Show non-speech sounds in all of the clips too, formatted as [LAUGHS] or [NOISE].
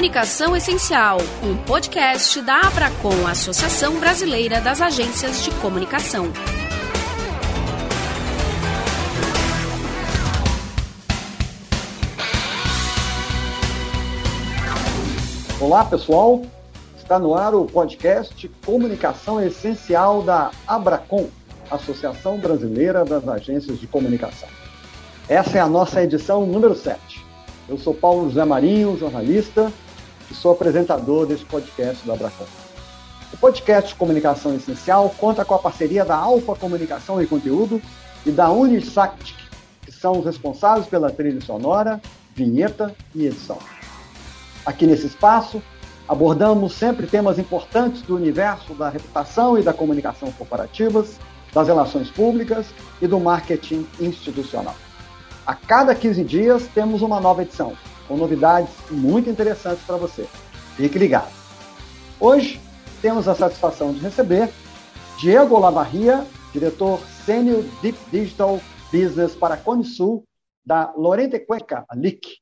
Comunicação Essencial, um podcast da Abracom, Associação Brasileira das Agências de Comunicação. Olá, pessoal. Está no ar o podcast Comunicação Essencial da Abracom, Associação Brasileira das Agências de Comunicação. Essa é a nossa edição número 7. Eu sou Paulo José Marinho, jornalista, e sou apresentador desse podcast da Abracom. O podcast Comunicação Essencial conta com a parceria da Alfa Comunicação e Conteúdo e da Unisactic, que são os responsáveis pela trilha sonora, vinheta e edição. Aqui nesse espaço, abordamos sempre temas importantes do universo da reputação e da comunicação corporativas, das relações públicas e do marketing institucional. A cada 15 dias temos uma nova edição, com novidades muito interessantes para você. Fique ligado. Hoje temos a satisfação de receber Diego Lavarria, diretor Sênior Deep Digital Business para a Sul, da Lorente Cueca, a LIC,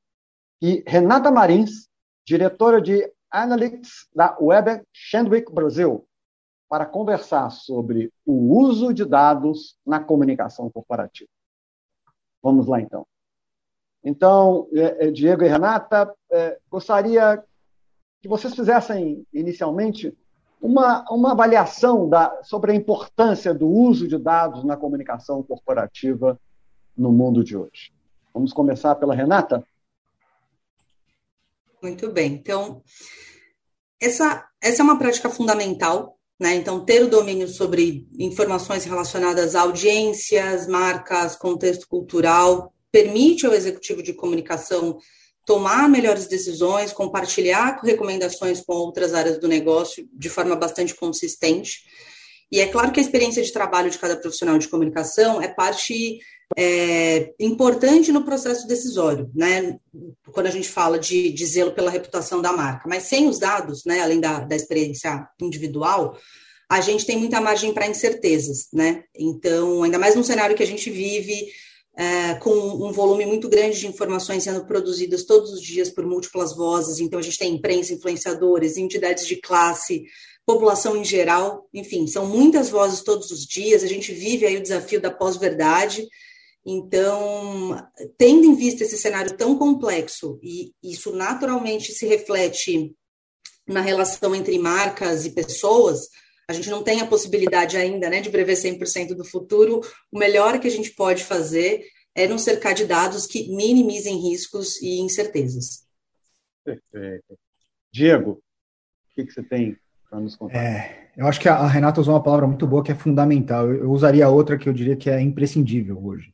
e Renata Marins, diretora de Analytics da Web Shandwick Brasil, para conversar sobre o uso de dados na comunicação corporativa. Vamos lá, então. Então, é, é, Diego e Renata, é, gostaria que vocês fizessem inicialmente uma, uma avaliação da, sobre a importância do uso de dados na comunicação corporativa no mundo de hoje. Vamos começar pela Renata? Muito bem. Então, essa, essa é uma prática fundamental, né? Então, ter o domínio sobre informações relacionadas a audiências, marcas, contexto cultural, permite ao executivo de comunicação tomar melhores decisões, compartilhar recomendações com outras áreas do negócio de forma bastante consistente. E é claro que a experiência de trabalho de cada profissional de comunicação é parte é, importante no processo decisório, né? Quando a gente fala de, de zelo pela reputação da marca. Mas sem os dados, né, além da, da experiência individual, a gente tem muita margem para incertezas, né? Então, ainda mais num cenário que a gente vive é, com um volume muito grande de informações sendo produzidas todos os dias por múltiplas vozes. Então, a gente tem imprensa, influenciadores, entidades de classe, população em geral, enfim, são muitas vozes todos os dias. A gente vive aí o desafio da pós-verdade então, tendo em vista esse cenário tão complexo, e isso naturalmente se reflete na relação entre marcas e pessoas, a gente não tem a possibilidade ainda né, de prever 100% do futuro. O melhor que a gente pode fazer é nos cercar de dados que minimizem riscos e incertezas. Perfeito. Diego, o que, que você tem para nos contar? É, eu acho que a Renata usou uma palavra muito boa que é fundamental. Eu usaria outra que eu diria que é imprescindível hoje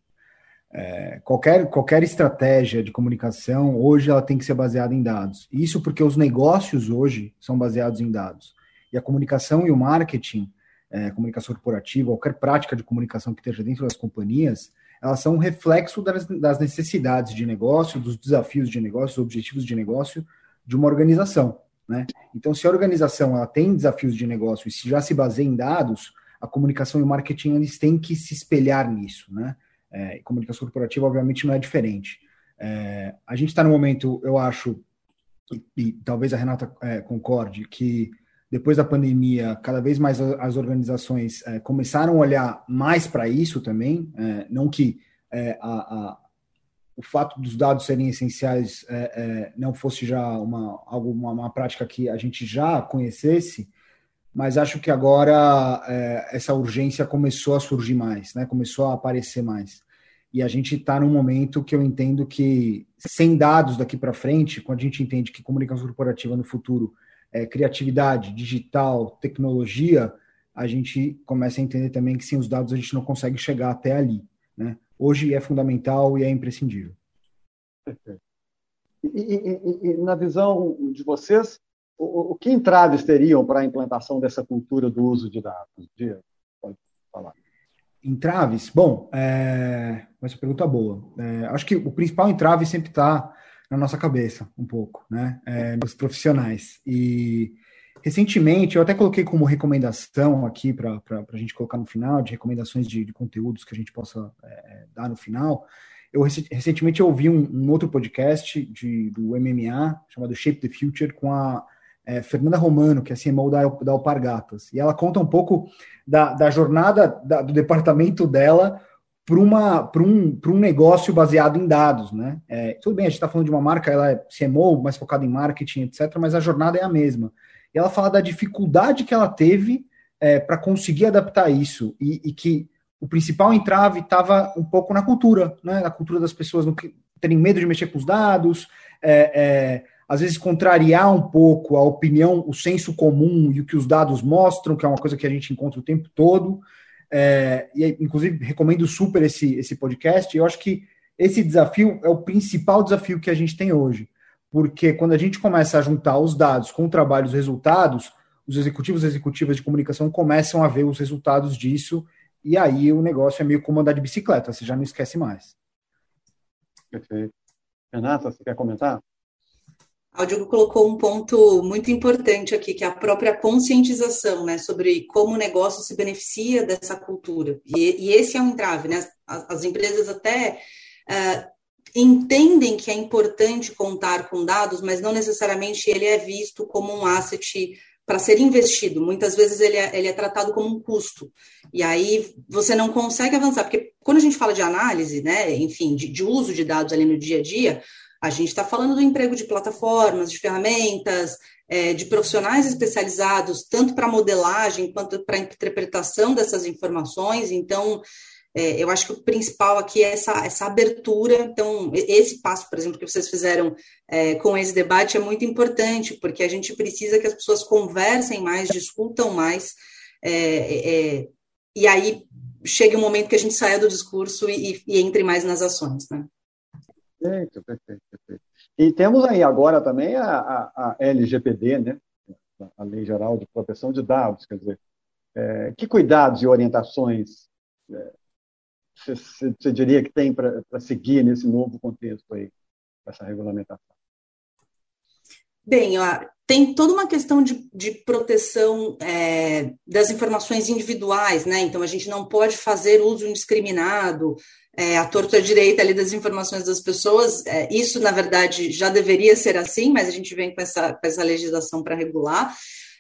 é, qualquer, qualquer estratégia de comunicação hoje ela tem que ser baseada em dados. Isso porque os negócios hoje são baseados em dados. E a comunicação e o marketing, é, comunicação corporativa, qualquer prática de comunicação que esteja dentro das companhias, elas são um reflexo das, das necessidades de negócio, dos desafios de negócio, dos objetivos de negócio de uma organização. Né? Então, se a organização ela tem desafios de negócio e se já se baseia em dados, a comunicação e o marketing eles têm que se espelhar nisso. Né? É, comunicação corporativa, obviamente, não é diferente. É, a gente está no momento, eu acho, e, e talvez a Renata é, concorde, que depois da pandemia, cada vez mais as organizações é, começaram a olhar mais para isso também, é, não que é, a, a, o fato dos dados serem essenciais não fosse já uma, algo, uma, prática que a gente já conhecesse, mas acho que agora essa urgência começou a surgir mais, né? começou a aparecer mais. E a gente está num momento que eu entendo que, sem dados daqui para frente, quando a gente entende que comunicação corporativa no futuro é criatividade, digital, tecnologia, a gente começa a entender também que sem os dados a gente não consegue chegar até ali. Né? Hoje é fundamental e é imprescindível. Perfeito. E, e, e, na visão de vocês, o, o que entraves teriam para a implantação dessa cultura do uso de dados? Dia, pode falar. Entraves? Bom, é... essa pergunta boa. É... Acho que o principal entrave sempre está na nossa cabeça, um pouco, né? É, nos profissionais. E recentemente, eu até coloquei como recomendação aqui para a gente colocar no final, de recomendações de, de, conteúdos que a gente possa é, dar no final. eu recentemente ouvi um, um outro podcast de, do MMA chamado Shape the Future com a é, Fernanda Romano, que é CMO da, da Alpargatas. E ela conta um pouco da, da jornada da, do departamento dela para um, um negócio baseado em dados. Né? É, tudo bem, a gente está falando de uma marca, ela é CMO, mais focada em marketing, etc., mas a jornada é a mesma. E ela fala da dificuldade que ela teve é, para conseguir adaptar isso e, e que o principal entrave estava um pouco na cultura, né? Na cultura das pessoas não terem medo de mexer com os dados, é, é, às vezes contrariar um pouco a opinião, o senso comum e o que os dados mostram, que é uma coisa que a gente encontra o tempo todo. É, e inclusive recomendo super esse, esse podcast. Eu acho que esse desafio é o principal desafio que a gente tem hoje, porque quando a gente começa a juntar os dados com o trabalho, os resultados, os executivos e executivas de comunicação começam a ver os resultados disso e aí o negócio é meio como andar de bicicleta, você já não esquece mais. Perfeito. Renata, você quer comentar? O Diogo colocou um ponto muito importante aqui, que é a própria conscientização, né, sobre como o negócio se beneficia dessa cultura. E, e esse é um entrave, né? As, as empresas até uh, entendem que é importante contar com dados, mas não necessariamente ele é visto como um asset para ser investido. Muitas vezes ele é, ele é tratado como um custo. E aí você não consegue avançar, porque quando a gente fala de análise, né, enfim, de, de uso de dados ali no dia a dia, a gente está falando do emprego de plataformas, de ferramentas, é, de profissionais especializados, tanto para modelagem quanto para interpretação dessas informações. Então, é, eu acho que o principal aqui é essa, essa abertura. Então, esse passo, por exemplo, que vocês fizeram é, com esse debate é muito importante, porque a gente precisa que as pessoas conversem mais, discutam mais, é, é e aí chegue um momento que a gente saia do discurso e, e entre mais nas ações. Né? Perfeito, perfeito, perfeito. E temos aí agora também a, a, a LGPD, né? a Lei Geral de Proteção de Dados, quer dizer, é, que cuidados e orientações é, você, você diria que tem para seguir nesse novo contexto aí, essa regulamentação? Bem, tem toda uma questão de, de proteção é, das informações individuais, né? Então, a gente não pode fazer uso indiscriminado, é, a torta direita ali das informações das pessoas. É, isso, na verdade, já deveria ser assim, mas a gente vem com essa, com essa legislação para regular.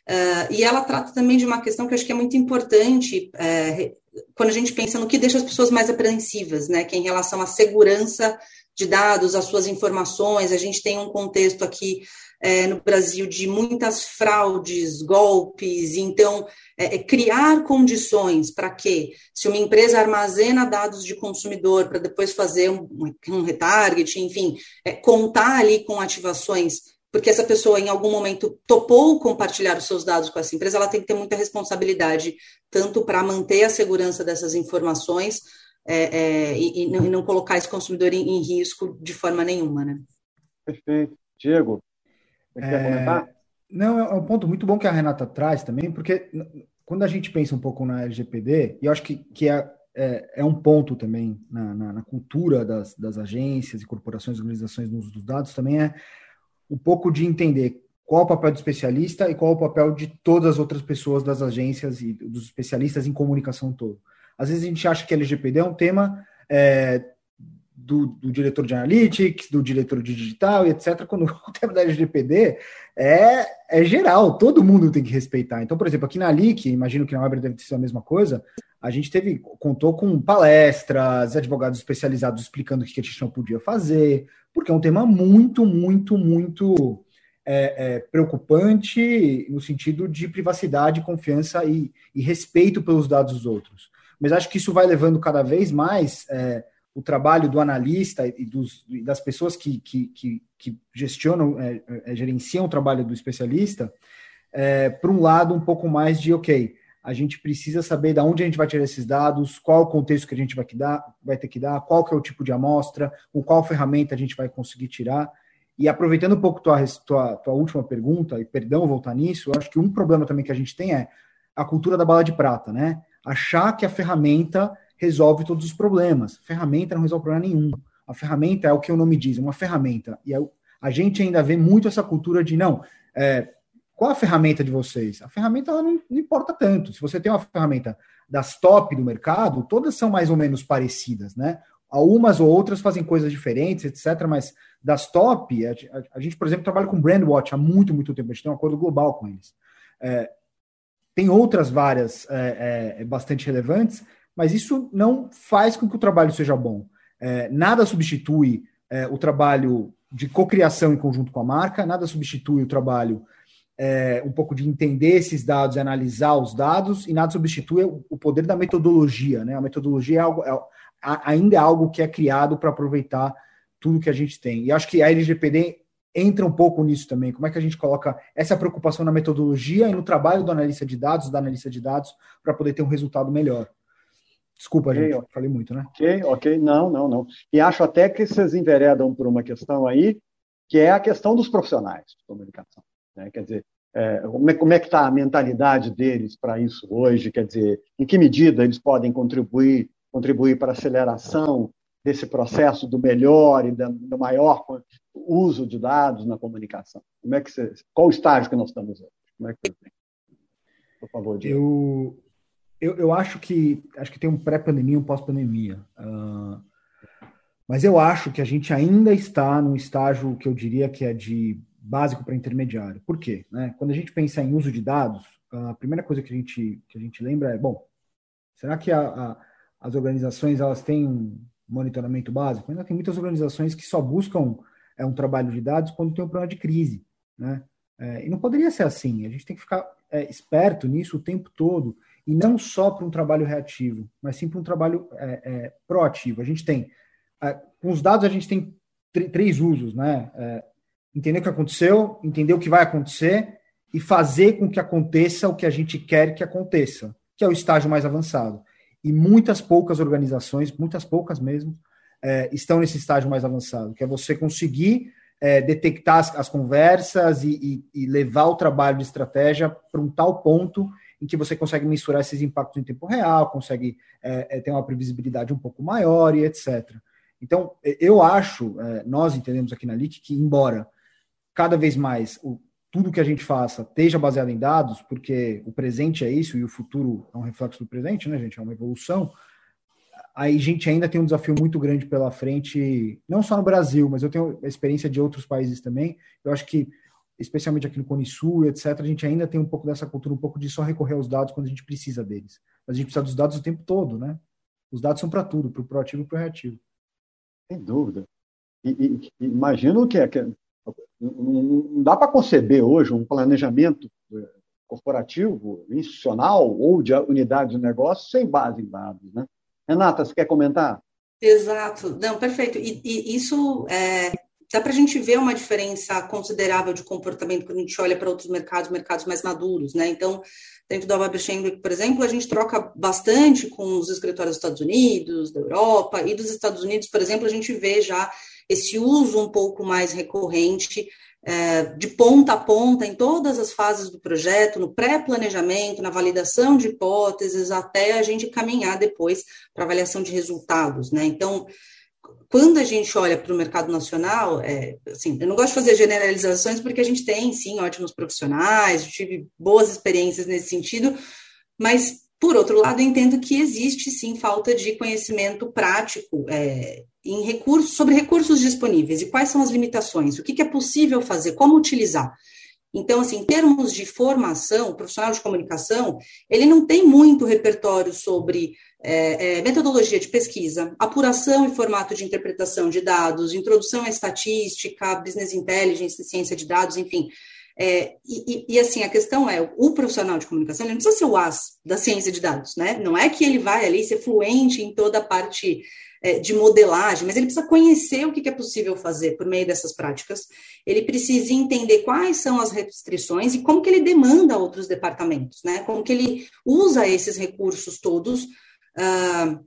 Uh, e ela trata também de uma questão que eu acho que é muito importante, é, quando a gente pensa no que deixa as pessoas mais apreensivas, né, que é em relação à segurança de dados, às suas informações, a gente tem um contexto aqui é, no Brasil de muitas fraudes, golpes, então é, é criar condições para que, se uma empresa armazena dados de consumidor para depois fazer um, um retarget, enfim, é, contar ali com ativações porque essa pessoa em algum momento topou compartilhar os seus dados com essa empresa, ela tem que ter muita responsabilidade, tanto para manter a segurança dessas informações é, é, e, e, não, e, não, colocar esse consumidor em, em, risco de forma nenhuma, né? Perfeito. Diego, quer é... comentar? Não, é um ponto muito bom que a Renata traz também, porque quando a gente pensa um pouco na LGPD, e eu acho que, que é, é, é um ponto também na, na, na cultura das, das agências e corporações organizações no uso dos dados, também é um pouco de entender qual o papel do especialista e qual o papel de todas as outras pessoas das agências e dos especialistas em comunicação todo. Às vezes a gente acha que LGPD é um tema é, do, do, diretor de analytics, do diretor de digital e etc. Quando [LAUGHS] o tema da LGPD é, é geral, todo mundo tem que respeitar. Então, por exemplo, aqui na LIC, imagino que na Weber deve ser a mesma coisa, a gente teve, contou com palestras, advogados especializados explicando o que a gente não podia fazer, porque é um tema muito, muito, muito é, é, preocupante no sentido de privacidade, confiança e, e, respeito pelos dados dos outros. Mas acho que isso vai levando cada vez mais é, o trabalho do analista e, dos, das pessoas que, que, que, que gestionam, é, é, gerenciam o trabalho do especialista, é, para um lado um pouco mais de, ok, a gente precisa saber de onde a gente vai tirar esses dados, qual o contexto que a gente vai, que dar, vai ter que dar, qual que é o tipo de amostra, com qual ferramenta a gente vai conseguir tirar. E aproveitando um pouco tua, tua, tua última pergunta, e perdão voltar nisso, eu acho que um problema também que a gente tem é a cultura da bala de prata, né? Achar que a ferramenta resolve todos os problemas. Ferramenta não resolve problema nenhum. A ferramenta é o que o nome diz, uma ferramenta. E a gente ainda vê muito essa cultura de não, é, qual a ferramenta de vocês? A ferramenta não, não, importa tanto. Se você tem uma ferramenta das top do mercado, todas são mais ou menos parecidas, né? Algumas ou outras fazem coisas diferentes, etc. Mas das top, a, a, a gente, por exemplo, trabalha com Brandwatch há muito, muito tempo. A gente tem um acordo global com eles. É, tem outras várias é, é, bastante relevantes, mas isso não faz com que o trabalho seja bom. É, nada substitui é, o trabalho de cocriação em conjunto com a marca, nada substitui o trabalho é, um pouco de entender esses dados analisar os dados, e nada substitui o poder da metodologia. Né? A metodologia é algo, é, ainda é algo que é criado para aproveitar tudo que a gente tem. E acho que a LGPD entra um pouco nisso também. Como é que a gente coloca essa preocupação na metodologia e no trabalho do analista de dados, da analista de dados, para poder ter um resultado melhor? Desculpa, okay, gente, falei muito, né? Ok, ok, não, não, não. E acho até que vocês enveredam por uma questão aí, que é a questão dos profissionais de comunicação. Né? Quer dizer, é, como, é, é que está a mentalidade deles para isso hoje? Quer dizer, em que medida eles podem contribuir, contribuir para a aceleração desse processo do melhor e do maior uso de dados na comunicação? Como é que você, qual o estágio que nós estamos hoje? Como é que Por favor, Diego. Eu, eu, eu acho que acho que tem um pré-pandemia e um pós-pandemia. Uh, mas eu acho que a gente ainda está num estágio que eu diria que é de básico para intermediário. Por quê? Né? Quando a gente pensa em uso de dados, a primeira coisa que a gente, que a gente lembra é, bom, será que a, a, as organizações elas têm um monitoramento básico? Ainda tem muitas organizações que só buscam é, um trabalho de dados quando tem um problema de crise. Né? É, e não poderia ser assim. A gente tem que ficar é, esperto nisso o tempo todo e não só para um trabalho reativo, mas sim para um trabalho é, é, proativo. A gente tem, é, com os dados, a gente tem três usos, né? É, entender o que aconteceu, entender o que vai acontecer e fazer com que aconteça o que a gente quer que aconteça, que é o estágio mais avançado. E muitas poucas organizações, muitas poucas mesmo, é, estão nesse estágio mais avançado, que é você conseguir é, detectar as, as conversas e, e, e, levar o trabalho de estratégia para um tal ponto em que você consegue mensurar esses impactos em tempo real, consegue é, é, ter uma previsibilidade um pouco maior e etc. Então, eu acho, é, nós entendemos aqui na LIC que, embora cada vez mais o, tudo que a gente faça esteja baseado em dados, porque o presente é isso e o futuro é um reflexo do presente, né, gente? É uma evolução. Aí a gente ainda tem um desafio muito grande pela frente, não só no Brasil, mas eu tenho experiência de outros países também. Eu acho que especialmente aqui no Cone Sul, etc., a gente ainda tem um pouco dessa cultura, um pouco de só recorrer aos dados quando a gente precisa deles. Mas a gente precisa dos dados o tempo todo, né? Os dados são para tudo, para o proativo e para o reativo. Sem dúvida. E, e, imagino que, é, que não dá para conceber hoje um planejamento eh, corporativo, institucional ou de unidade de negócio sem base em dados, né? Renata, você quer comentar? Exato, não, perfeito. E, e isso é, dá para a gente ver uma diferença considerável de comportamento quando a gente olha para outros mercados, mercados mais maduros, né? Então, dentro da Web por exemplo, a gente troca bastante com os escritórios dos Estados Unidos, da Europa, e dos Estados Unidos, por exemplo, a gente vê já esse uso um pouco mais recorrente é, de ponta a ponta em todas as fases do projeto, no pré-planejamento, na validação de hipóteses, até a gente caminhar depois para avaliação de resultados, né? Então, quando a gente olha para o mercado nacional, é, assim, eu não gosto de fazer generalizações porque a gente tem, sim, ótimos profissionais, tive boas experiências nesse sentido, mas, por outro lado, eu entendo que existe, sim, falta de conhecimento prático é, em recursos, sobre recursos disponíveis e quais são as limitações, o que, que é possível fazer, como utilizar. Então, assim, em termos de formação, o profissional de comunicação, ele não tem muito repertório sobre é, é, metodologia de pesquisa, apuração e formato de interpretação de dados, introdução à estatística, business intelligence, ciência de dados, enfim. É, e, e, assim, a questão é, o profissional de comunicação, ele não precisa ser o as da ciência de dados, né? Não é que ele vai ali ser fluente em toda a parte de modelagem, mas ele precisa conhecer o que é possível fazer por meio dessas práticas, ele precisa entender quais são as restrições e como que ele demanda outros departamentos, né? Como que ele usa esses recursos todos uh,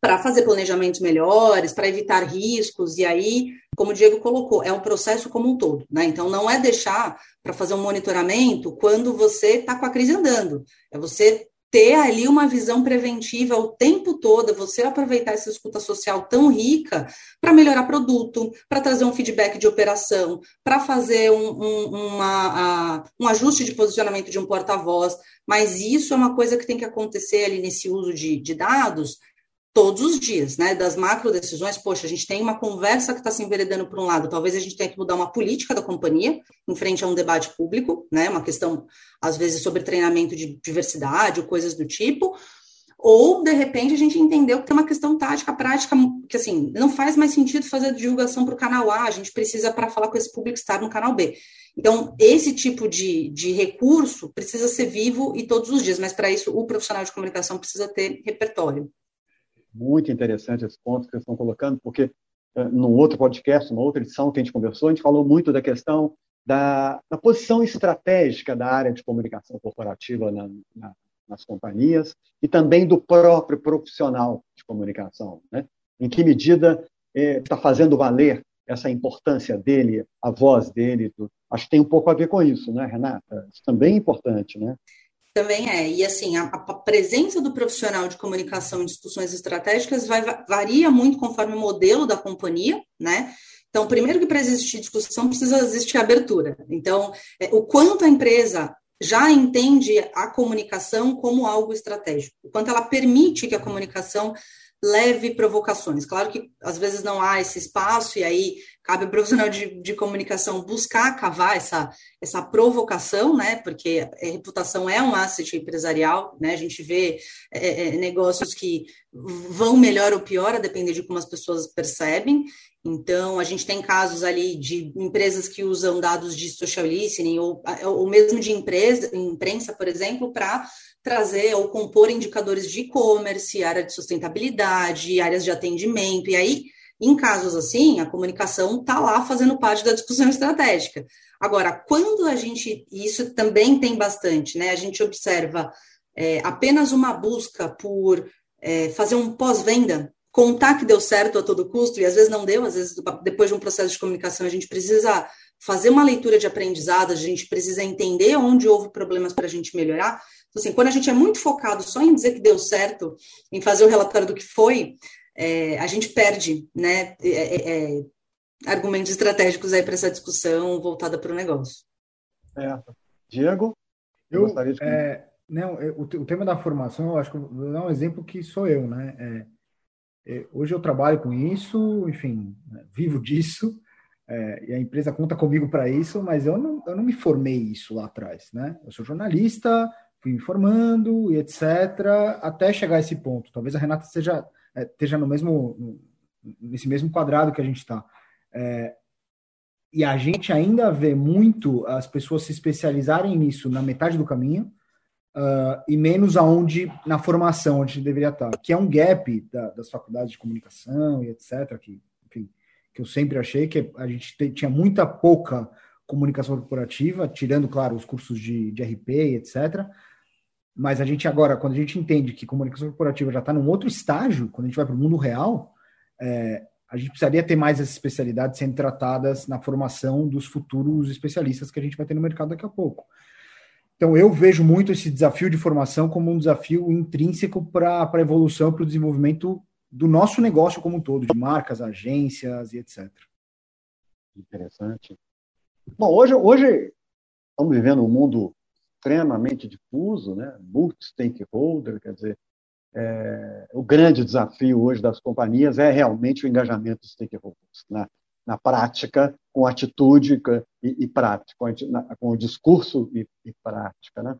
para fazer planejamentos melhores, para evitar riscos, e aí, como o Diego colocou, é um processo como um todo, né? Então, não é deixar para fazer um monitoramento quando você está com a crise andando, é você ter ali uma visão preventiva o tempo todo, você aproveitar essa escuta social tão rica para melhorar produto, para trazer um feedback de operação, para fazer um, um, uma, um ajuste de posicionamento de um porta-voz, mas isso é uma coisa que tem que acontecer ali nesse uso de, de dados todos os dias, né? Das macro decisões, poxa, a gente tem uma conversa que está se enveredando por um lado, talvez a gente tenha que mudar uma política da companhia em frente a um debate público, né? Uma questão, às vezes, sobre treinamento de diversidade ou coisas do tipo. Ou, de repente, a gente entendeu que tem uma questão tática, prática, que assim, não faz mais sentido fazer divulgação para o canal A, a gente precisa, para falar com esse público, estar no canal B. Então, esse tipo de, de recurso precisa ser vivo e todos os dias, mas para isso o profissional de comunicação precisa ter repertório muito interessante esse ponto que vocês estão colocando, porque no outro podcast, numa outra edição que a gente conversou, a gente falou muito da questão da, da posição estratégica da área de comunicação corporativa na, na, nas companhias e também do próprio profissional de comunicação. Né? Em que medida está eh, fazendo valer essa importância dele, a voz dele. Acho que tem um pouco a ver com isso, né, Renata? Isso também é importante, né? Também é. E assim, a, a, presença do profissional de comunicação em discussões estratégicas vai, varia muito conforme o modelo da companhia, né? Então, primeiro que para existir discussão precisa existir abertura. Então, é, o quanto a empresa já entende a comunicação como algo estratégico, o quanto ela permite que a comunicação leve provocações. Claro que às vezes não há esse espaço, e aí cabe ao profissional de, de comunicação buscar cavar essa, essa provocação, né? Porque a reputação é um asset empresarial, né? A gente vê é, é, negócios que vão melhor ou pior, a depender de como as pessoas percebem. Então, a gente tem casos ali de empresas que usam dados de social listening, ou, ou mesmo de empresa, imprensa, por exemplo, para trazer ou compor indicadores de e-commerce, área de sustentabilidade, áreas de atendimento, e aí, em casos assim, a comunicação está lá fazendo parte da discussão estratégica. Agora, quando a gente, e isso também tem bastante, né? A gente observa é, apenas uma busca por é, fazer um pós-venda, contar que deu certo a todo custo, e às vezes não deu, às vezes depois de um processo de comunicação a gente precisa fazer uma leitura de aprendizado, a gente precisa entender onde houve problemas para a gente melhorar. Então, assim, quando a gente é muito focado só em dizer que deu certo, em fazer o relatório do que foi, é, a gente perde né, é, é, é argumentos estratégicos aí para essa discussão voltada para o negócio. É. Diego? Eu, gostaria de... É, não, o, o, tema da formação, eu acho que vou dar um exemplo que sou eu, né? É, hoje eu trabalho com isso, enfim, né, vivo disso, é, e a empresa conta comigo para isso, mas eu não, eu não me formei isso lá atrás, né? Eu sou jornalista, fui me formando e etc., até chegar a esse ponto. Talvez a Renata seja, é, esteja no mesmo, nesse mesmo quadrado que a gente está. É, e a gente ainda vê muito as pessoas se especializarem nisso na metade do caminho uh, e menos aonde na formação onde deveria estar, que é um gap da, das faculdades de comunicação e etc. Que, enfim, que eu sempre achei que a gente tinha muita pouca comunicação corporativa, tirando, claro, os cursos de, de RP e etc. Mas a gente agora, quando a gente entende que comunicação corporativa já está num outro estágio, quando a gente vai para o mundo real, é, a gente precisaria ter mais essas especialidades sendo tratadas na formação dos futuros especialistas que a gente vai ter no mercado daqui a pouco. Então, eu vejo muito esse desafio de formação como um desafio intrínseco para a evolução para o desenvolvimento do nosso negócio como um todo, de marcas, agências e etc. Interessante. Bom, hoje, hoje estamos vivendo um mundo extremamente difuso, né? multi-stakeholder, quer dizer, é, o grande desafio hoje das companhias é realmente o engajamento dos stakeholders, na, na prática, com atitude e, e prática, com, na, com, o discurso e, e prática. Né?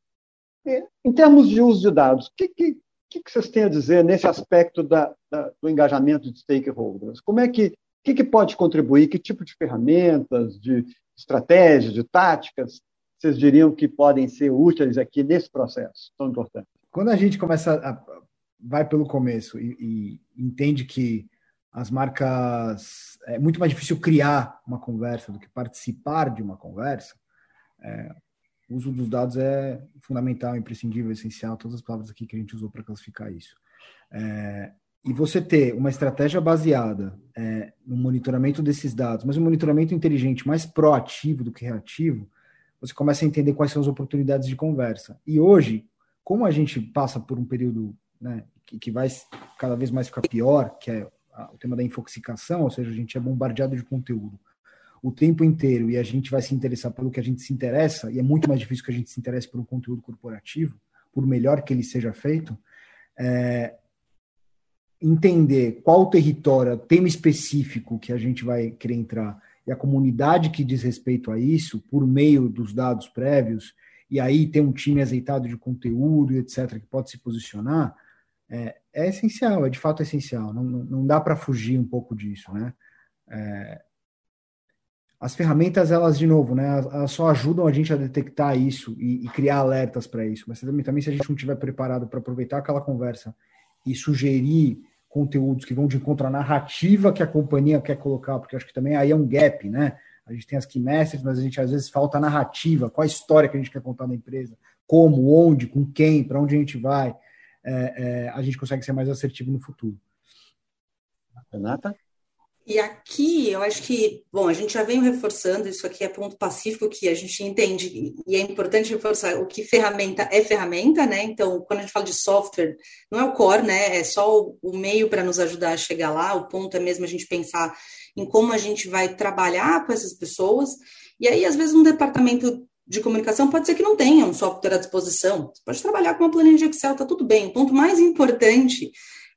E, em termos de uso de dados, o que, que, que, vocês têm a dizer nesse aspecto da, da, do engajamento de stakeholders? Como é que, que, que pode contribuir? Que tipo de ferramentas, de estratégias, de táticas vocês diriam que podem ser úteis aqui nesse processo tão importante? Quando a gente começa a vai pelo começo e, e, entende que as marcas é muito mais difícil criar uma conversa do que participar de uma conversa, é, o uso dos dados é fundamental, imprescindível, essencial, todas as palavras aqui que a gente usou para classificar isso. É, e você ter uma estratégia baseada é, no monitoramento desses dados, mas um monitoramento inteligente, mais proativo do que reativo, você começa a entender quais são as oportunidades de conversa. E hoje, como a gente passa por um período né, que, que vai cada vez mais ficar pior, que é o tema da infoxicação, ou seja, a gente é bombardeado de conteúdo o tempo inteiro e a gente vai se interessar pelo que a gente se interessa, e é muito mais difícil que a gente se interesse por um conteúdo corporativo, por melhor que ele seja feito, é, entender qual território, tema específico que a gente vai querer entrar e a comunidade que diz respeito a isso, por meio dos dados prévios, e aí ter um time azeitado de conteúdo, etc., que pode se posicionar, é, é essencial, é de fato essencial. Não, não, não dá para fugir um pouco disso, né? É, as ferramentas, elas, de novo, né, elas só ajudam a gente a detectar isso e, e criar alertas para isso. Mas também, também, se a gente não estiver preparado para aproveitar aquela conversa e sugerir conteúdos que vão de encontro à narrativa que a companhia quer colocar, porque acho que também aí é um gap, né? A gente tem as messages, mas a gente às vezes falta a narrativa, qual a história que a gente quer contar da empresa, como, onde, com quem, para onde a gente vai. É, é, a gente consegue ser mais assertivo no futuro. Renata? E aqui eu acho que, bom, a gente já vem reforçando, isso aqui é ponto pacífico que a gente entende, e é importante reforçar o que ferramenta é ferramenta, né? Então, quando a gente fala de software, não é o core, né? É só o, meio para nos ajudar a chegar lá, o ponto é mesmo a gente pensar em como a gente vai trabalhar com essas pessoas. E aí, às vezes, um departamento de comunicação pode ser que não tenha um software à disposição. Você pode trabalhar com uma planilha de Excel, tá tudo bem. O ponto mais importante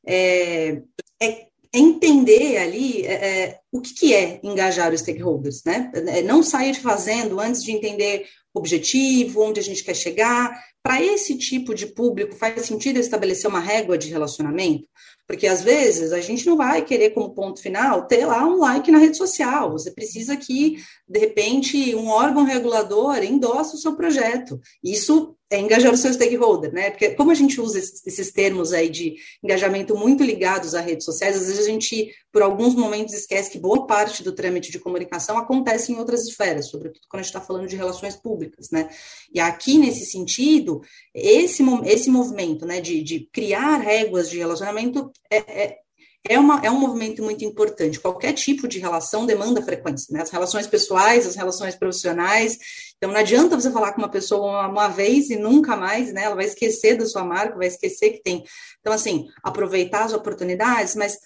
é, é entender ali é, é, o que, que, é engajar os stakeholders, né? É, não sair fazendo antes de entender o objetivo, onde a gente quer chegar. Para esse tipo de público, faz sentido estabelecer uma régua de relacionamento? Porque às vezes a gente não vai querer como ponto final ter lá um like na rede social. Você precisa que, de repente, um órgão regulador endosse o seu projeto. Isso é engajar o seu stakeholder, né? Porque como a gente usa esses termos aí de engajamento muito ligados a redes sociais, às vezes a gente, por alguns momentos, esquece que boa parte do trâmite de comunicação acontece em outras esferas, sobretudo quando a gente está falando de relações públicas, né? E aqui, nesse sentido, esse, esse movimento, né, de, de criar réguas de relacionamento é, é é, uma, é um movimento muito importante. Qualquer tipo de relação demanda frequência, né? As relações pessoais, as relações profissionais. Então, não adianta você falar com uma pessoa uma, uma, vez e nunca mais, né? Ela vai esquecer da sua marca, vai esquecer que tem. Então, assim, aproveitar as oportunidades, mas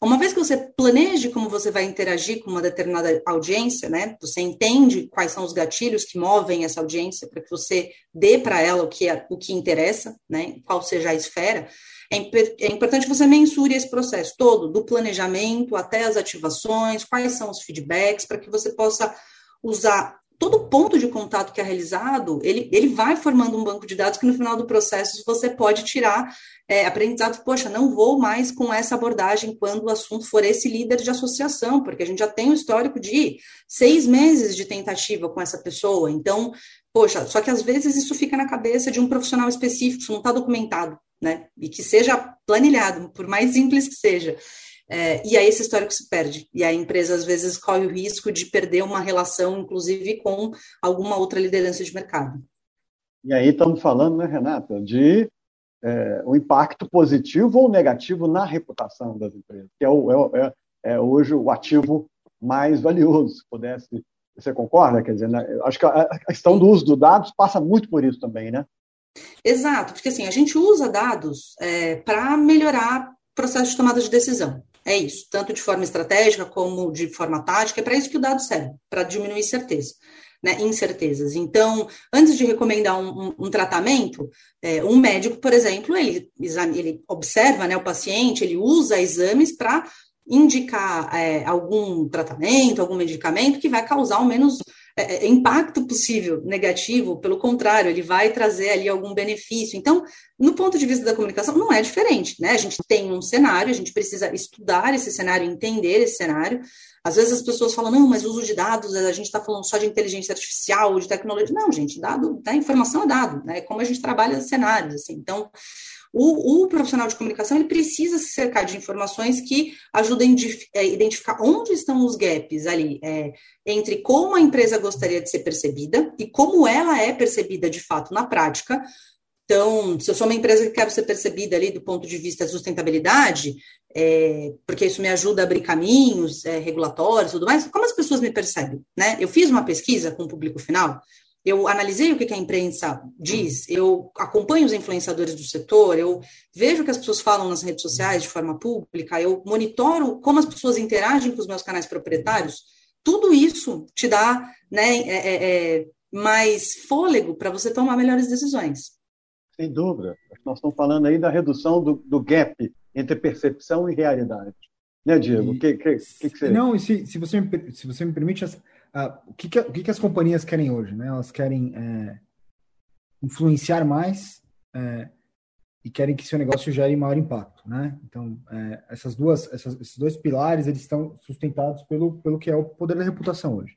uma vez que você planeje como você vai interagir com uma determinada audiência, né? Você entende quais são os gatilhos que movem essa audiência para que você dê para ela o que, é, o que interessa, né? Qual seja a esfera é, é importante que você mensure esse processo todo, do planejamento até as ativações, quais são os feedbacks, para que você possa usar todo ponto de contato que é realizado, ele, ele vai formando um banco de dados que no final do processo você pode tirar é, aprendizado, poxa, não vou mais com essa abordagem quando o assunto for esse líder de associação, porque a gente já tem um histórico de seis meses de tentativa com essa pessoa, então, poxa, só que às vezes isso fica na cabeça de um profissional específico, isso não está documentado né? E que seja planilhado, por mais simples que seja. É, e aí esse histórico se perde. E a empresa, às vezes, corre o risco de perder uma relação, inclusive, com alguma outra liderança de mercado. E aí estamos falando, né, Renata, de é, um impacto positivo ou negativo na reputação das empresas, que é, o, é, é, é hoje o ativo mais valioso, se pudesse. Você concorda? Quer dizer, né? acho que a questão do uso dos dados passa muito por isso também, né? Exato, porque assim, a gente usa dados é, para melhorar o processo de tomada de decisão. É isso, tanto de forma estratégica como de forma tática, é para isso que o dado serve, para diminuir certeza. Né, incertezas. Então, antes de recomendar um, um, um tratamento, é, um médico, por exemplo, ele, ele observa né, o paciente, ele usa exames para indicar é, algum tratamento, algum medicamento que vai causar ao menos é, é, impacto possível negativo, pelo contrário, ele vai trazer ali algum benefício. Então, no ponto de vista da comunicação, não é diferente, né? A gente tem um cenário, a gente precisa estudar esse cenário, entender esse cenário. Às vezes as pessoas falam, não, mas o uso de dados, a gente está falando só de inteligência artificial, de tecnologia. Não, gente, dado, né, informação é dado, né? É como a gente trabalha cenários, assim. Então, o, o, profissional de comunicação ele precisa se cercar de informações que ajudem a é, identificar onde estão os gaps ali é, entre como a empresa gostaria de ser percebida e como ela é percebida de fato na prática. Então, se eu sou uma empresa que quero ser percebida ali do ponto de vista de sustentabilidade, é, porque isso me ajuda a abrir caminhos é, regulatórios e tudo mais, como as pessoas me percebem? Né? Eu fiz uma pesquisa com o público final, eu analisei o que a imprensa diz, eu acompanho os influenciadores do setor, eu vejo o que as pessoas falam nas redes sociais de forma pública, eu monitoro como as pessoas interagem com os meus canais proprietários. Tudo isso te dá né, é, é, é mais fôlego para você tomar melhores decisões. Sem dúvida. Nós estamos falando aí da redução do, do gap entre percepção e realidade. Né, Diego? O que, que, que, que, você... Não, se, se, você me, se você me permite, as, o, que, que, o que, que as companhias querem hoje? Né? Elas querem é, influenciar mais é, e querem que seu negócio gere maior impacto. Né? Então, é, essas duas, essas, esses dois pilares eles estão sustentados pelo, pelo que é o poder da reputação hoje.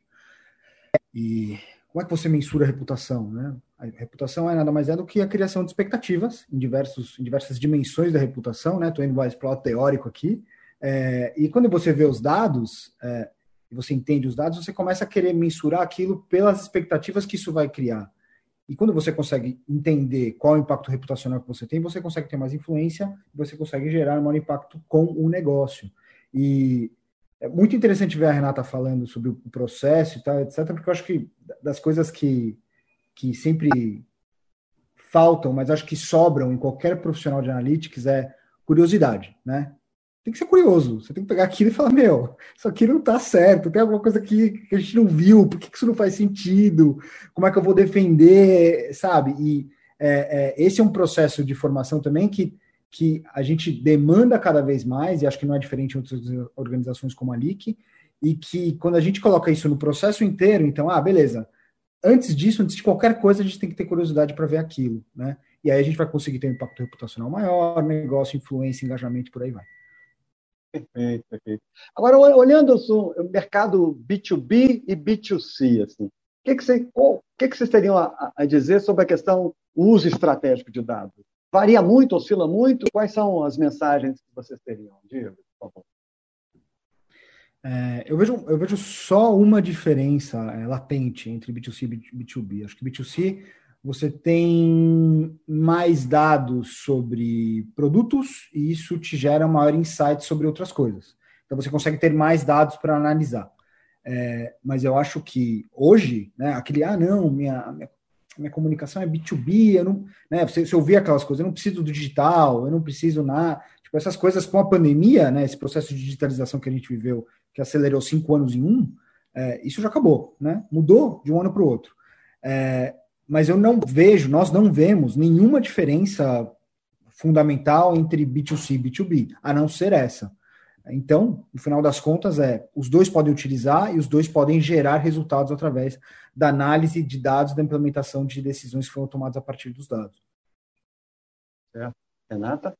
E como é que você mensura a reputação? Né? A reputação é nada mais é do que a criação de expectativas em, diversos, em diversas dimensões da reputação. Estou né? indo mais para o teórico aqui. É, e quando você vê os dados, é, e você entende os dados, você começa a querer mensurar aquilo pelas expectativas que isso vai criar. E quando você consegue entender qual é o impacto reputacional que você tem, você consegue ter mais influência, você consegue gerar maior impacto com o negócio. E é muito interessante ver a Renata falando sobre o processo e tal, etc., porque eu acho que das coisas que, que sempre faltam, mas acho que sobram em qualquer profissional de analytics é curiosidade, né? Tem que ser curioso, você tem que pegar aquilo e falar, meu, isso aqui não tá certo, tem alguma coisa aqui que a gente não viu, por que, que isso não faz sentido? Como é que eu vou defender, sabe? E é, é, esse é um processo de formação também que que a gente demanda cada vez mais, e acho que não é diferente em outras organizações como a LIC, e que quando a gente coloca isso no processo inteiro, então, ah, beleza, antes disso, antes de qualquer coisa, a gente tem que ter curiosidade para ver aquilo, né? E aí a gente vai conseguir ter um impacto reputacional maior, negócio, influência, engajamento, por aí vai. Perfeito, perfeito. Agora, olhando o mercado B2B e B2C, assim, o que, que, você, o que, que vocês teriam a, a dizer sobre a questão uso estratégico de dados? Varia muito, oscila muito? Quais são as mensagens que vocês teriam? Diego, por favor. É, eu, vejo, eu vejo só uma diferença é, latente entre B2C e B2B. Acho que B2C você tem mais dados sobre produtos e isso te gera maior insight sobre outras coisas. Então você consegue ter mais dados para analisar. É, mas eu acho que hoje, né, aquele, ah, não, minha, minha minha comunicação é B2B, eu não, né, você, você ouvir aquelas coisas, eu não preciso do digital, eu não preciso nada, tipo, essas coisas com a pandemia, né, esse processo de digitalização que a gente viveu, que acelerou cinco anos em um, é, isso já acabou, né, mudou de um ano para o outro. É, mas eu não vejo, nós não vemos nenhuma diferença fundamental entre B2C e B2B, a não ser essa. Então, no final das contas, é os dois podem utilizar e os dois podem gerar resultados através da análise de dados da implementação de decisões que foram tomadas a partir dos dados. É. Renata?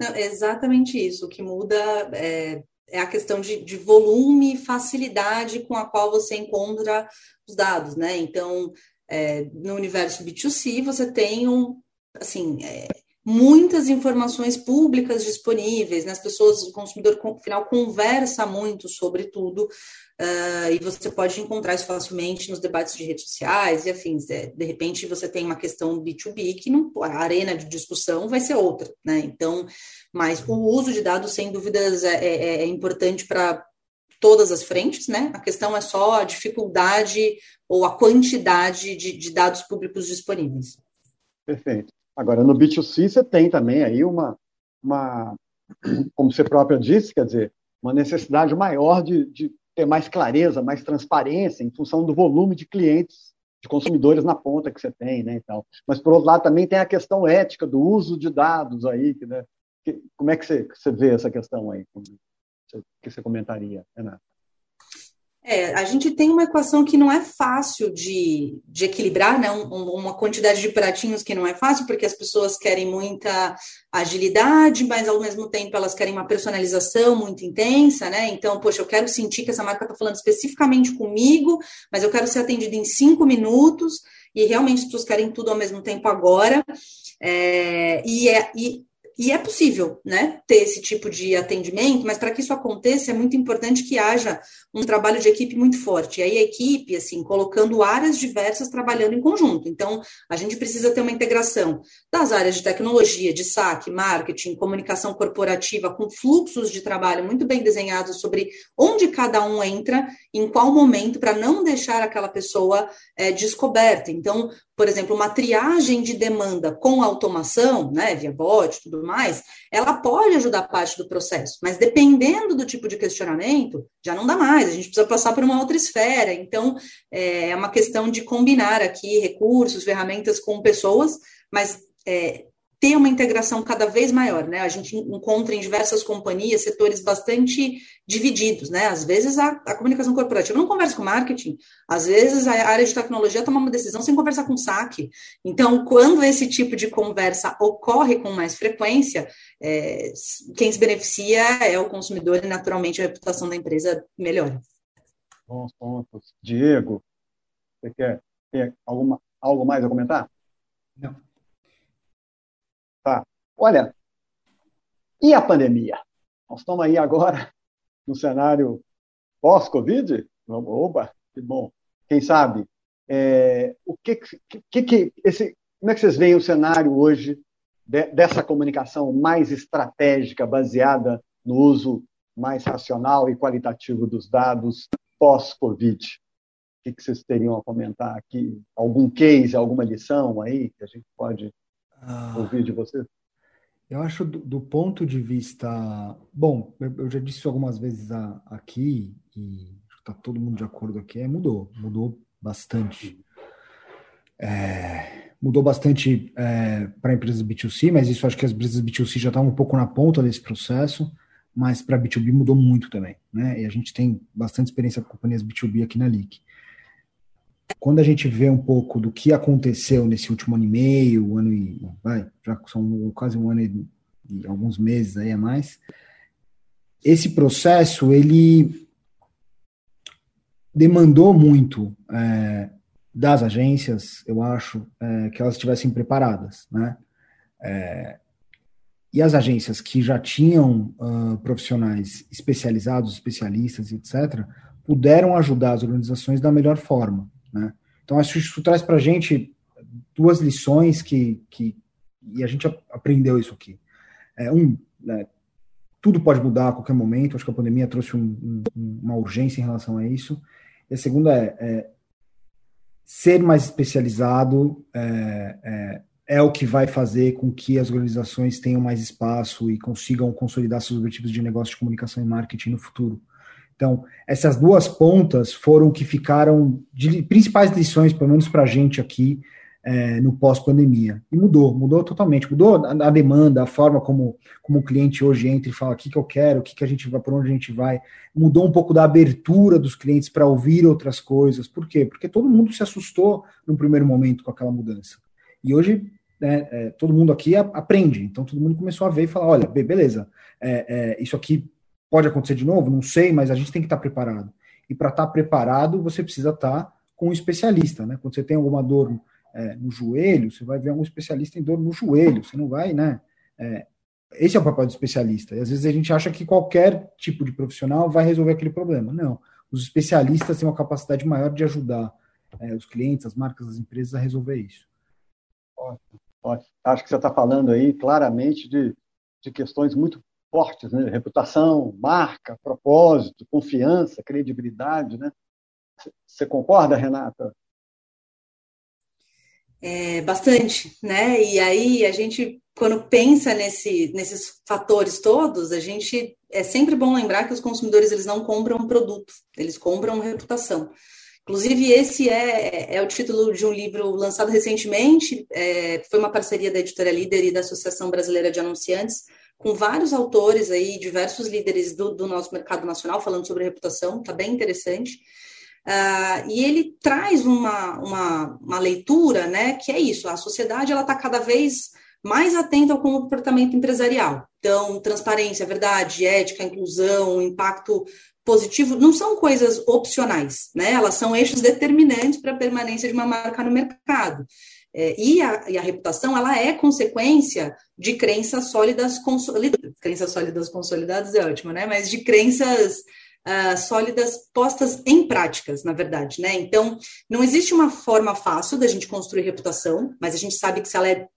Não, é exatamente isso. O que muda é, é a questão de, de, volume e facilidade com a qual você encontra os dados, né? Então, é, no universo B2C, você tem um, assim, é, muitas informações públicas disponíveis, né? as pessoas, o consumidor final conversa muito sobre tudo, uh, e você pode encontrar isso facilmente nos debates de redes sociais e afins. É, de repente, você tem uma questão B2B que não, a arena de discussão vai ser outra, né? Então, mas o uso de dados, sem dúvidas, é, é, é importante para todas as frentes, né? A questão é só a dificuldade ou a quantidade de, de dados públicos disponíveis. Perfeito. Agora, no B2C, você tem também aí uma, uma como você própria disse, quer dizer, uma necessidade maior de, de ter mais clareza, mais transparência em função do volume de clientes, de consumidores na ponta que você tem, né, então. Mas, por outro lado, também tem a questão ética do uso de dados aí, né? Como é que você, você vê essa questão aí? O que você comentaria, Renato? É, a gente tem uma equação que não é fácil de, de equilibrar, né? Um, uma quantidade de pratinhos que não é fácil, porque as pessoas querem muita agilidade, mas ao mesmo tempo elas querem uma personalização muito intensa, né? Então, poxa, eu quero sentir que essa marca está falando especificamente comigo, mas eu quero ser atendido em cinco minutos, e realmente as pessoas querem tudo ao mesmo tempo agora. É, e, é, e e é possível, né, ter esse tipo de atendimento, mas para que isso aconteça é muito importante que haja um trabalho de equipe muito forte. E aí a equipe, assim, colocando áreas diversas trabalhando em conjunto. Então, a gente precisa ter uma integração das áreas de tecnologia, de saque, marketing, comunicação corporativa, com fluxos de trabalho muito bem desenhados sobre onde cada um entra, em qual momento, para não deixar aquela pessoa é, descoberta. Então, por exemplo, uma triagem de demanda com automação, né, via bot e tudo mais, ela pode ajudar parte do processo, mas dependendo do tipo de questionamento, já não dá mais, a gente precisa passar por uma outra esfera. Então, é, é uma questão de combinar aqui recursos, ferramentas com pessoas, mas é, ter uma integração cada vez maior, né? A gente encontra em diversas companhias setores bastante divididos, né? Às vezes a, a comunicação corporativa não conversa com marketing, às vezes a área de tecnologia toma uma decisão sem conversar com o saque. Então, quando esse tipo de conversa ocorre com mais frequência, é, quem se beneficia é o consumidor e, naturalmente, a reputação da empresa melhora. Bons pontos. Diego, você quer ter alguma, algo mais a comentar? Não. Tá. Olha, e a pandemia? Nós estamos aí agora no cenário pós-Covid? Oba, que bom. Quem sabe? É, o que, que, que esse, como é que vocês veem o cenário hoje de, dessa comunicação mais estratégica, baseada no uso mais racional e qualitativo dos dados pós-Covid? O que vocês teriam a comentar aqui? Algum case, alguma lição aí que a gente pode ah, ouvir de você? Eu acho do, do, ponto de vista. Bom, eu, já disse algumas vezes a, aqui, e está todo mundo de acordo aqui, é, mudou, mudou bastante. É, mudou bastante é, para empresas B2C, mas isso acho que as empresas B2C já estavam um pouco na ponta desse processo, mas para B2B mudou muito também, né? E a gente tem bastante experiência com companhias B2B aqui na LIC quando a gente vê um pouco do que aconteceu nesse último ano e meio, ano e vai, já são quase um ano e, e alguns meses aí a mais, esse processo ele demandou muito é, das agências, eu acho, é, que elas estivessem preparadas, né? É, e as agências que já tinham uh, profissionais especializados, especialistas, etc., puderam ajudar as organizações da melhor forma. Né? Então, acho que isso traz para a gente duas lições que, que e a gente aprendeu isso aqui. É, um, né, tudo pode mudar a qualquer momento, acho que a pandemia trouxe um, um, uma urgência em relação a isso. E a segunda é, é ser mais especializado é, é, é, o que vai fazer com que as organizações tenham mais espaço e consigam consolidar seus objetivos de negócio de comunicação e marketing no futuro. Então, essas duas pontas foram que ficaram de principais lições, pelo menos para a gente aqui, é, no pós-pandemia. E mudou, mudou totalmente. Mudou a, a, demanda, a forma como, como o cliente hoje entra e fala o que, que eu quero, o que, que a gente vai, por onde a gente vai. Mudou um pouco da abertura dos clientes para ouvir outras coisas. Por quê? Porque todo mundo se assustou no primeiro momento com aquela mudança. E hoje né, é, todo mundo aqui aprende. Então todo mundo começou a ver e falar: olha, beleza, é, é, isso aqui Pode acontecer de novo? Não sei, mas a gente tem que estar preparado. E para estar preparado, você precisa estar com um especialista, né? Quando você tem alguma dor é, no joelho, você vai ver um especialista em dor no joelho, você não vai, né? É, esse é o papel do especialista. E às vezes a gente acha que qualquer tipo de profissional vai resolver aquele problema. Não. Os especialistas têm uma capacidade maior de ajudar é, os clientes, as marcas, as empresas a resolver isso. Ótimo, ótimo. Acho que você está falando aí claramente de, de questões muito fortes, né? reputação, marca, propósito, confiança, credibilidade, né? Você concorda, Renata? É, bastante, né? E aí a gente, quando pensa nesse, nesses fatores todos, a gente é sempre bom lembrar que os consumidores eles não compram produto, eles compram reputação. Inclusive, esse é, é o título de um livro lançado recentemente, é, foi uma parceria da Editora Líder e da Associação Brasileira de Anunciantes, com vários autores aí, diversos líderes do, do nosso mercado nacional falando sobre reputação, está bem interessante. Uh, e ele traz uma, uma, uma, leitura, né, que é isso, a sociedade ela está cada vez mais atenta ao comportamento empresarial. Então, transparência, verdade, ética, inclusão, impacto positivo, não são coisas opcionais, né? Elas são eixos determinantes para a permanência de uma marca no mercado. É, e, a, e, a, reputação ela é consequência de crenças sólidas consolidadas. Crenças sólidas consolidadas é ótimo, né? Mas de crenças uh, sólidas postas em práticas, na verdade, né? Então, não existe uma forma fácil da gente construir reputação, mas a gente sabe que se ela é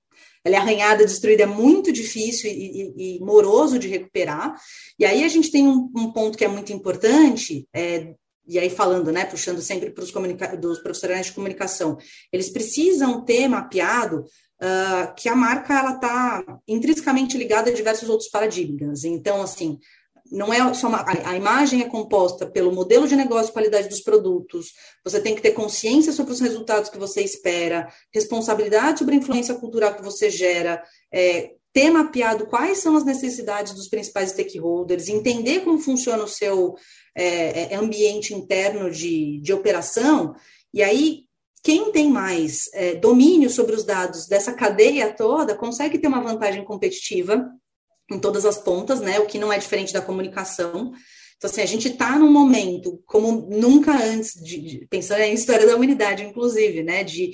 ela é arranhada, destruída, é muito difícil e, e, e moroso de recuperar. E aí a gente tem um, um ponto que é muito importante, é, e aí falando, né, puxando sempre para os dos profissionais de comunicação, eles precisam ter mapeado uh, que a marca ela está intrinsecamente ligada a diversos outros paradigmas. Então, assim, não é só uma, a, a, imagem é composta pelo modelo de negócio, qualidade dos produtos. Você tem que ter consciência sobre os resultados que você espera, responsabilidade sobre a influência cultural que você gera, é, ter mapeado quais são as necessidades dos principais stakeholders, entender como funciona o seu é, é ambiente interno de, de operação, e aí quem tem mais é, domínio sobre os dados dessa cadeia toda consegue ter uma vantagem competitiva em todas as pontas, né? O que não é diferente da comunicação. Então, assim, a gente está num momento como nunca antes, de, de, pensando em história da humanidade, inclusive, né? De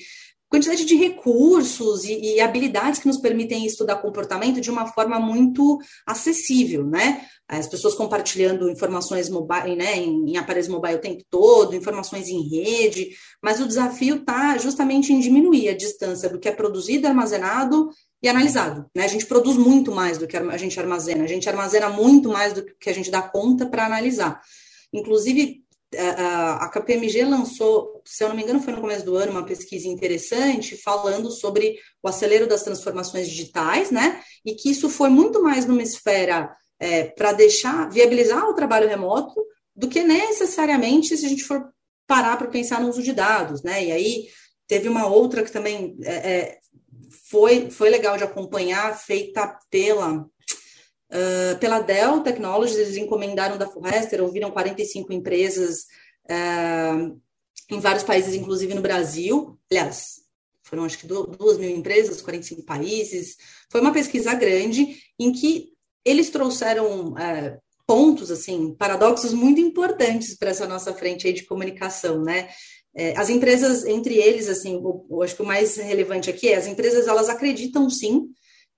quantidade de recursos e, e, habilidades que nos permitem estudar comportamento de uma forma muito acessível, né? As pessoas compartilhando informações mobile, né, em, em aparelhos mobile o tempo todo, informações em rede, mas o desafio está justamente em diminuir a distância do que é produzido, armazenado e analisado. Né? A gente produz muito mais do que a gente armazena, a gente armazena muito mais do que a gente dá conta para analisar. Inclusive, a KPMG lançou, se eu não me engano, foi no começo do ano, uma pesquisa interessante falando sobre o acelero das transformações digitais, né? E que isso foi muito mais numa esfera é, para deixar, viabilizar o trabalho remoto do que necessariamente se a gente for parar para pensar no uso de dados, né? E aí teve uma outra que também é, é foi, foi legal de acompanhar, feita pela, uh, pela Dell Technologies, eles encomendaram da Forrester, ouviram 45 empresas uh, em vários países, inclusive no Brasil. Aliás, foram acho que duas mil empresas, 45 países. Foi uma pesquisa grande em que eles trouxeram uh, pontos, assim, paradoxos muito importantes para essa nossa frente aí de comunicação, né? É, as empresas, entre eles, assim, eu, acho que o mais relevante aqui é as empresas, elas acreditam sim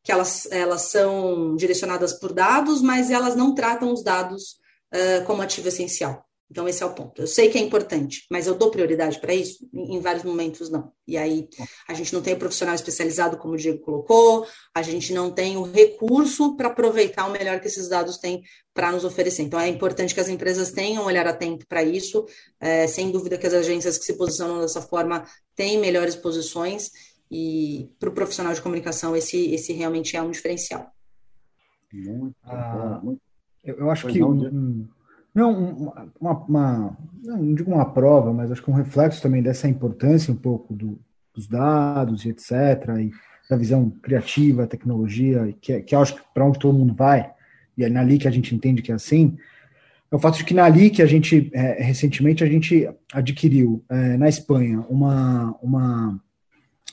que elas, elas são direcionadas por dados, mas elas não tratam os dados uh, como ativo essencial. Então, esse é o ponto. Eu sei que é importante, mas eu dou prioridade para isso? Em, vários momentos, não. E aí, a gente não tem o profissional especializado, como o Diego colocou, a gente não tem o recurso para aproveitar o melhor que esses dados têm para nos oferecer. Então, é importante que as empresas tenham um olhar atento para isso. É, sem dúvida que as agências que se posicionam dessa forma têm melhores posições, e para o profissional de comunicação, esse, esse realmente é um diferencial. Muito ah, bom. Muito... Eu, eu acho que. Um, não, uma, uma, não digo uma prova, mas acho que um reflexo também dessa importância um pouco do, dos dados e etc., e da visão criativa, tecnologia, que, é, que acho que para onde todo mundo vai, e é na LIC que a gente entende que é assim, é o fato de que na LIC a gente, é, recentemente, a gente adquiriu é, na Espanha uma, uma,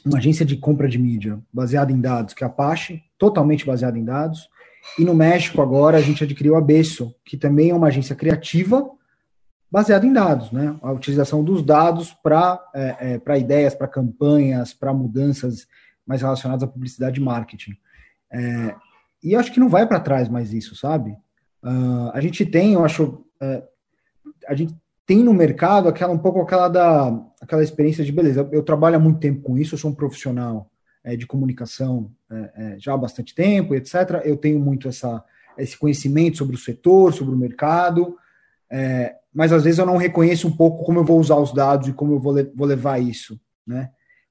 uma agência de compra de mídia baseada em dados, que é a Apache, totalmente baseada em dados, e no México, agora, a gente adquiriu a Besso, que também é uma agência criativa baseada em dados, né? A utilização dos dados para é, é, ideias, para campanhas, para mudanças mais relacionadas à publicidade e marketing. É, e acho que não vai para trás mais isso, sabe? Uh, a gente tem, eu acho, é, a gente tem no mercado aquela um pouco aquela da aquela experiência de beleza. Eu, trabalho há muito tempo com isso, eu sou um profissional é, de comunicação é, é, já há bastante tempo, etc. Eu tenho muito essa, esse conhecimento sobre o setor, sobre o mercado, é, mas às vezes eu não reconheço um pouco como eu vou usar os dados e como eu vou, le vou levar isso, né?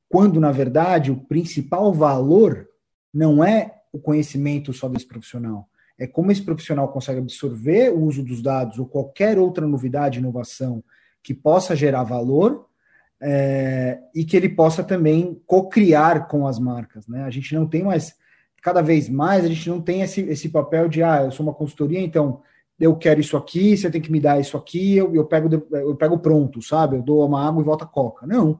Quando, na verdade, o principal valor não é o conhecimento só desse profissional, é como esse profissional consegue absorver o uso dos dados ou qualquer outra novidade, inovação que possa gerar valor é, e que ele possa também co-criar com as marcas. Né? A gente não tem mais, cada vez mais, a gente não tem esse, esse papel de, ah, eu sou uma consultoria, então eu quero isso aqui, você tem que me dar isso aqui, eu, eu, pego, eu pego pronto, sabe? Eu dou uma água e volta a coca. Não.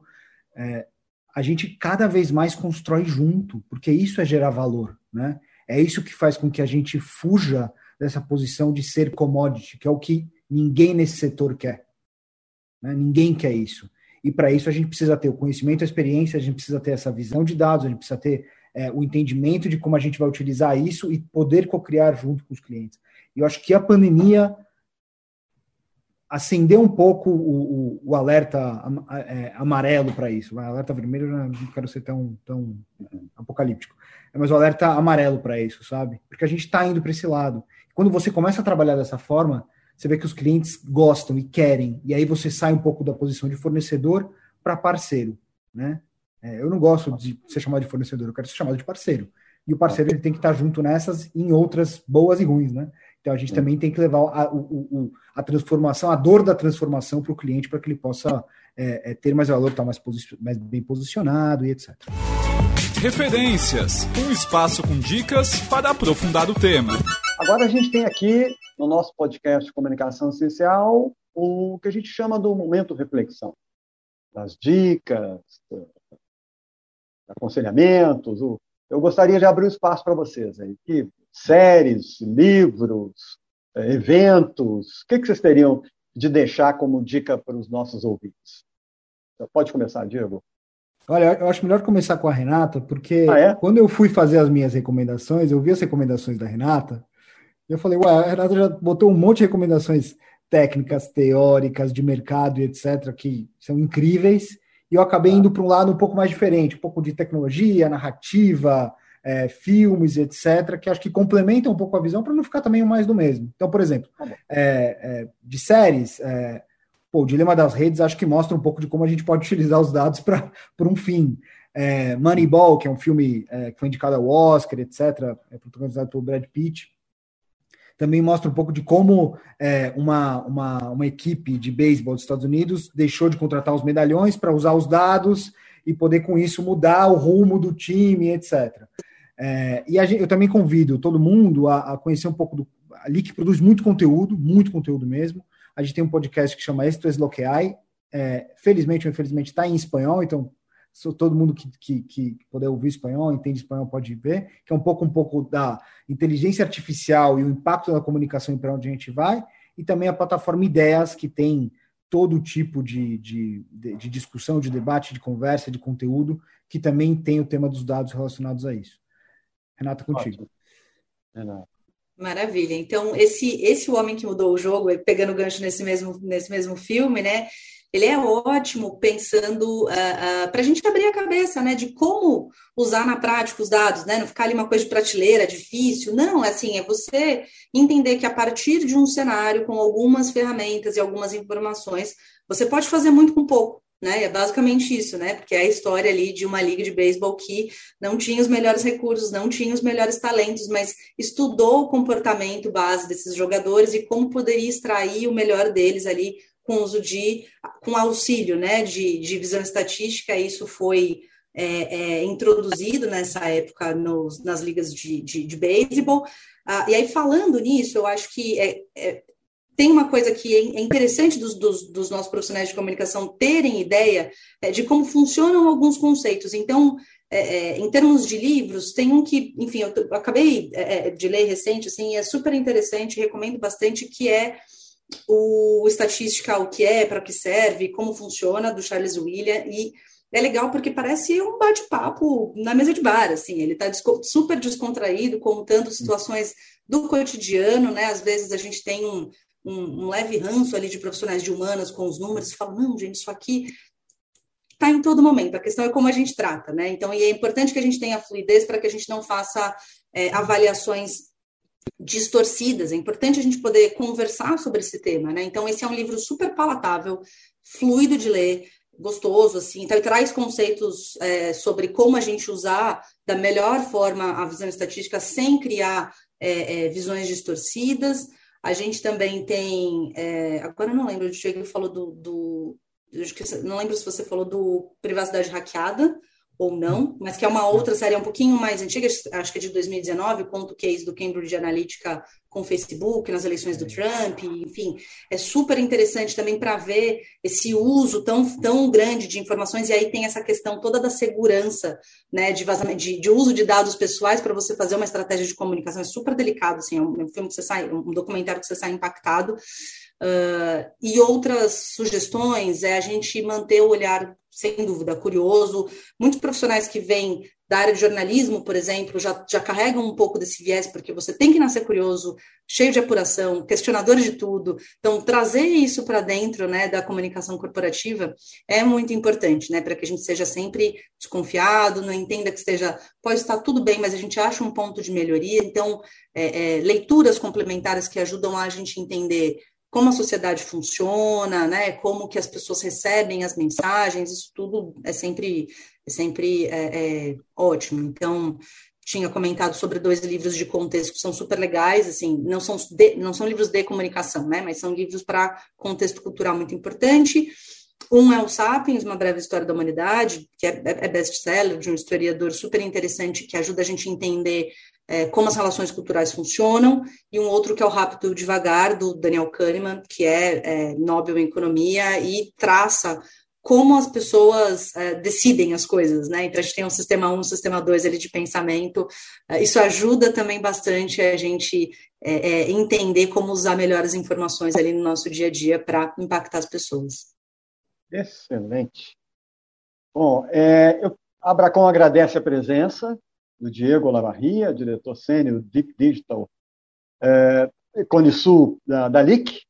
É, a gente cada vez mais constrói junto, porque isso é gerar valor, né? É isso que faz com que a gente fuja dessa posição de ser commodity, que é o que ninguém nesse setor quer. Né? Ninguém quer isso. E para isso a gente precisa ter o conhecimento, a experiência, a gente precisa ter essa visão de dados, a gente precisa ter é, o entendimento de como a gente vai utilizar isso e poder co-criar junto com os clientes. E eu acho que a pandemia acendeu um pouco o, o, o alerta é, amarelo para isso. O alerta vermelho não quero ser tão, tão apocalíptico, mas o alerta amarelo para isso, sabe? Porque a gente está indo para esse lado. Quando você começa a trabalhar dessa forma, você vê que os clientes gostam e querem, e aí você sai um pouco da posição de fornecedor para parceiro, né? É, eu não gosto de ser chamado de fornecedor, eu quero ser chamado de parceiro. E o parceiro ele tem que estar junto nessas e em outras boas e ruins, né? Então a gente é. também tem que levar a, a transformação, a dor da transformação para o cliente para que ele possa é, é, ter mais valor, estar tá mais, mais bem posicionado e etc. Referências, um espaço com dicas para aprofundar o tema. Agora a gente tem aqui no nosso podcast de Comunicação Essencial o que a gente chama do momento reflexão. Das dicas, aconselhamentos. Eu gostaria de abrir o espaço para vocês aí. Que séries, livros, é, eventos, o que, que vocês teriam de deixar como dica para os nossos ouvintes? Pode começar, Diego. Olha, eu acho melhor começar com a Renata, porque ah, é? quando eu fui fazer as minhas recomendações, eu vi as recomendações da Renata, e eu falei, ué, a Renata já botou um monte de recomendações técnicas, teóricas, de mercado e etc., que são incríveis, e eu acabei indo para um lado um pouco mais diferente, um pouco de tecnologia, narrativa, é, filmes, etc., que acho que complementam um pouco a visão para não ficar também mais do mesmo. Então, por exemplo, tá é, é, de séries, é, pô, o Dilema das Redes acho que mostra um pouco de como a gente pode [LAUGHS] utilizar os dados para um fim. É, Moneyball, que é um filme é, que foi indicado ao Oscar, etc., é protagonizado pelo Brad Pitt, também mostra um pouco de como é, uma, uma, uma equipe de beisebol dos Estados Unidos deixou de contratar os medalhões para usar os dados e poder com isso mudar o rumo do time, etc. É, e gente, eu também convido todo mundo a, a, conhecer um pouco do ali que produz muito conteúdo, muito conteúdo mesmo. A gente tem um podcast que chama Esto es lo que hay. É, felizmente ou infelizmente está em espanhol, então todo mundo que, que, que, puder ouvir espanhol, entende espanhol, pode ver, que é um pouco um pouco da inteligência artificial e o impacto da comunicação para onde a gente vai, e também a plataforma Ideias, que tem todo tipo de, de, de, discussão, de debate, de conversa, de conteúdo, que também tem o tema dos dados relacionados a isso. Renata, contigo. Maravilha. Então, esse esse homem que mudou o jogo, pegando gancho nesse mesmo, nesse mesmo filme, né? ele é ótimo pensando uh, uh, para a gente abrir a cabeça, né, de como usar na prática os dados, né, não ficar ali uma coisa de prateleira, difícil, não, é assim, é você entender que a partir de um cenário com algumas ferramentas e algumas informações, você pode fazer muito com pouco, né, é basicamente isso, né, porque é a história ali de uma liga de beisebol que não tinha os melhores recursos, não tinha os melhores talentos, mas estudou o comportamento base desses jogadores e como poderia extrair o melhor deles ali com uso de, com auxílio né, de, de visão estatística, isso foi é, é, introduzido nessa época nos, nas ligas de, de, de beisebol. Ah, e aí, falando nisso, eu acho que é, é tem uma coisa que é interessante dos, dos, dos, nossos profissionais de comunicação terem ideia é, de como funcionam alguns conceitos. Então, é, em termos de livros, tem um que, enfim, eu, eu acabei de ler recente, assim, é super interessante, recomendo bastante, que é o estatística, o que é, para que serve, como funciona, do Charles William, e é legal porque parece um bate-papo na mesa de bar, assim, ele está super descontraído, contando situações do cotidiano, né, às vezes a gente tem um, um, um leve ranço ali de profissionais de humanas com os números, e fala, não, gente, isso aqui está em todo momento, a questão é como a gente trata, né, então, e é importante que a gente tenha fluidez para que a gente não faça é, avaliações distorcidas. É importante a gente poder conversar sobre esse tema, né? Então, esse é um livro super palatável, fluido de ler, gostoso, assim. Então, ele traz conceitos é, sobre como a gente usar da melhor forma a visão estatística sem criar é, é, visões distorcidas. A gente também tem. É, agora eu não lembro, o Diego falou do. do não lembro se você falou do privacidade hackeada, ou não, mas que é uma outra série um pouquinho mais antiga, acho que é de 2019, conta o case do Cambridge Analytica com o Facebook, nas eleições do Trump, enfim, é super interessante também para ver esse uso tão, tão grande de informações, e aí tem essa questão toda da segurança, né, de vazamento, de, de uso de dados pessoais para você fazer uma estratégia de comunicação, é super delicado, assim, é um, é um filme que você sai, um documentário que você sai impactado, Uh, e outras sugestões é a gente manter o olhar, sem dúvida, curioso. Muitos profissionais que vêm da área de jornalismo, por exemplo, já, já carregam um pouco desse viés, porque você tem que nascer curioso, cheio de apuração, questionador de tudo. Então, trazer isso para dentro né, da comunicação corporativa é muito importante, né, para que a gente seja sempre desconfiado, não entenda que esteja, pode estar tudo bem, mas a gente acha um ponto de melhoria. Então, é, é, leituras complementares que ajudam a gente entender como a sociedade funciona, né, como que as pessoas recebem as mensagens, isso tudo é sempre, é sempre é, é, ótimo. Então, tinha comentado sobre dois livros de contexto que são super legais, assim, não são, de, não são livros de comunicação, né, mas são livros para contexto cultural muito importante. Um é o Sapiens, Uma Breve História da Humanidade, que é, é best-seller de um historiador super interessante que ajuda a gente a entender é, como as relações culturais funcionam, e um outro que é o Rápido Devagar, do Daniel Kahneman, que é, é Nobel em Economia, e traça como as pessoas é, decidem as coisas, né? Então a gente tem um sistema 1, um sistema 2 ali de pensamento. É, isso ajuda também bastante a gente é, é, entender como usar melhor as informações ali no nosso dia a dia para impactar as pessoas. Excelente. Bom, é, eu, Abracom agradece a presença do Diego Lavarria, diretor sênior Deep Digital é, da, da LIC,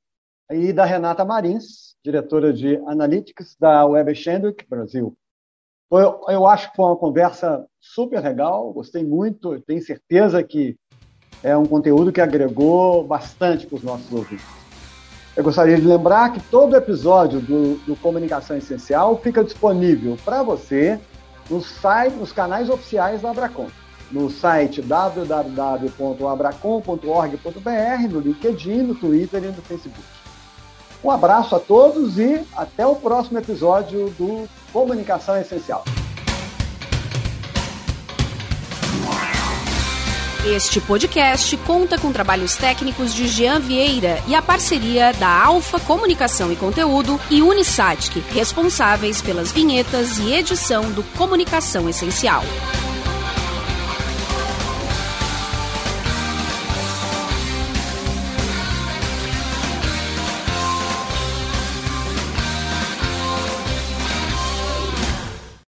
e da Renata Marins, diretora de Analytics da Web Brasil. Eu, eu acho que foi uma conversa super legal, gostei muito, tenho certeza que é um conteúdo que agregou bastante para os nossos ouvintes. Eu gostaria de lembrar que todo episódio do, do Comunicação Essencial fica disponível para você no site, nos canais oficiais da Abracom. No site www.abracom.org.br, no LinkedIn, no Twitter e no Facebook. Um abraço a todos e até o próximo episódio do Comunicação Essencial. Este podcast conta com trabalhos técnicos de Jean Vieira e a parceria da Alfa Comunicação e Conteúdo e Unisatic, responsáveis pelas vinhetas e edição do Comunicação Essencial.